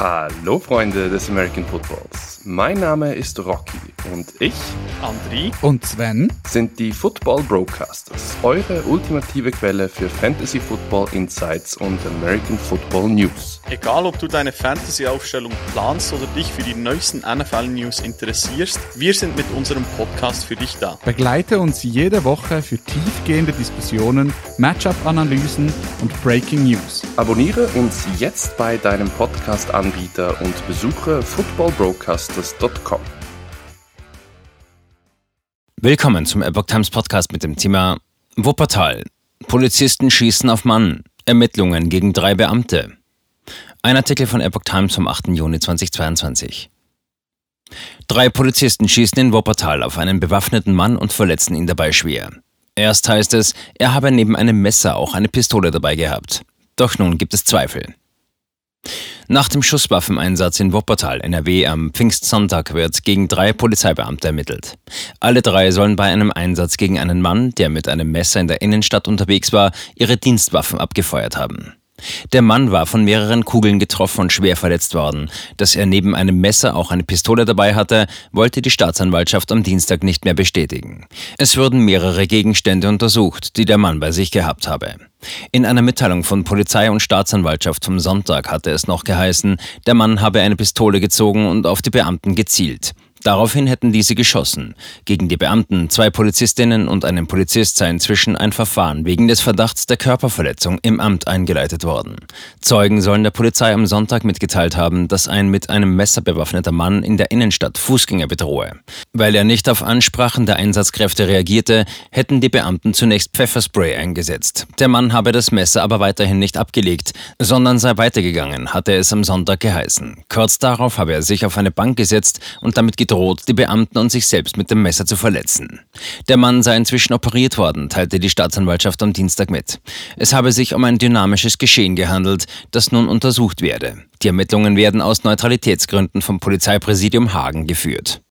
Hallo Freunde des American Footballs. Mein Name ist Rocky und ich, Andri und Sven sind die Football Broadcasters, eure ultimative Quelle für Fantasy Football Insights und American Football News. Egal, ob du deine Fantasy-Aufstellung planst oder dich für die neuesten NFL-News interessierst, wir sind mit unserem Podcast für dich da. Begleite uns jede Woche für tiefgehende Diskussionen, Matchup-Analysen und Breaking News. Abonniere uns jetzt bei deinem Podcast-Anbieter und besuche footballbroadcasters.com. Willkommen zum Epoch Times Podcast mit dem Thema Wuppertal. Polizisten schießen auf Mann. Ermittlungen gegen drei Beamte. Ein Artikel von Epoch Times vom 8. Juni 2022. Drei Polizisten schießen in Wuppertal auf einen bewaffneten Mann und verletzen ihn dabei schwer. Erst heißt es, er habe neben einem Messer auch eine Pistole dabei gehabt. Doch nun gibt es Zweifel. Nach dem Schusswaffeneinsatz in Wuppertal, NRW, am Pfingstsonntag wird gegen drei Polizeibeamte ermittelt. Alle drei sollen bei einem Einsatz gegen einen Mann, der mit einem Messer in der Innenstadt unterwegs war, ihre Dienstwaffen abgefeuert haben. Der Mann war von mehreren Kugeln getroffen und schwer verletzt worden. Dass er neben einem Messer auch eine Pistole dabei hatte, wollte die Staatsanwaltschaft am Dienstag nicht mehr bestätigen. Es wurden mehrere Gegenstände untersucht, die der Mann bei sich gehabt habe. In einer Mitteilung von Polizei und Staatsanwaltschaft vom Sonntag hatte es noch geheißen, der Mann habe eine Pistole gezogen und auf die Beamten gezielt. Daraufhin hätten diese geschossen. Gegen die Beamten, zwei Polizistinnen und einen Polizist sei inzwischen ein Verfahren wegen des Verdachts der Körperverletzung im Amt eingeleitet worden. Zeugen sollen der Polizei am Sonntag mitgeteilt haben, dass ein mit einem Messer bewaffneter Mann in der Innenstadt Fußgänger bedrohe. Weil er nicht auf Ansprachen der Einsatzkräfte reagierte, hätten die Beamten zunächst Pfefferspray eingesetzt. Der Mann habe das Messer aber weiterhin nicht abgelegt, sondern sei weitergegangen, hatte es am Sonntag geheißen. Kurz darauf habe er sich auf eine Bank gesetzt und damit gedroht, die Beamten und sich selbst mit dem Messer zu verletzen. Der Mann sei inzwischen operiert worden, teilte die Staatsanwaltschaft am Dienstag mit. Es habe sich um ein dynamisches Geschehen gehandelt, das nun untersucht werde. Die Ermittlungen werden aus Neutralitätsgründen vom Polizeipräsidium Hagen geführt.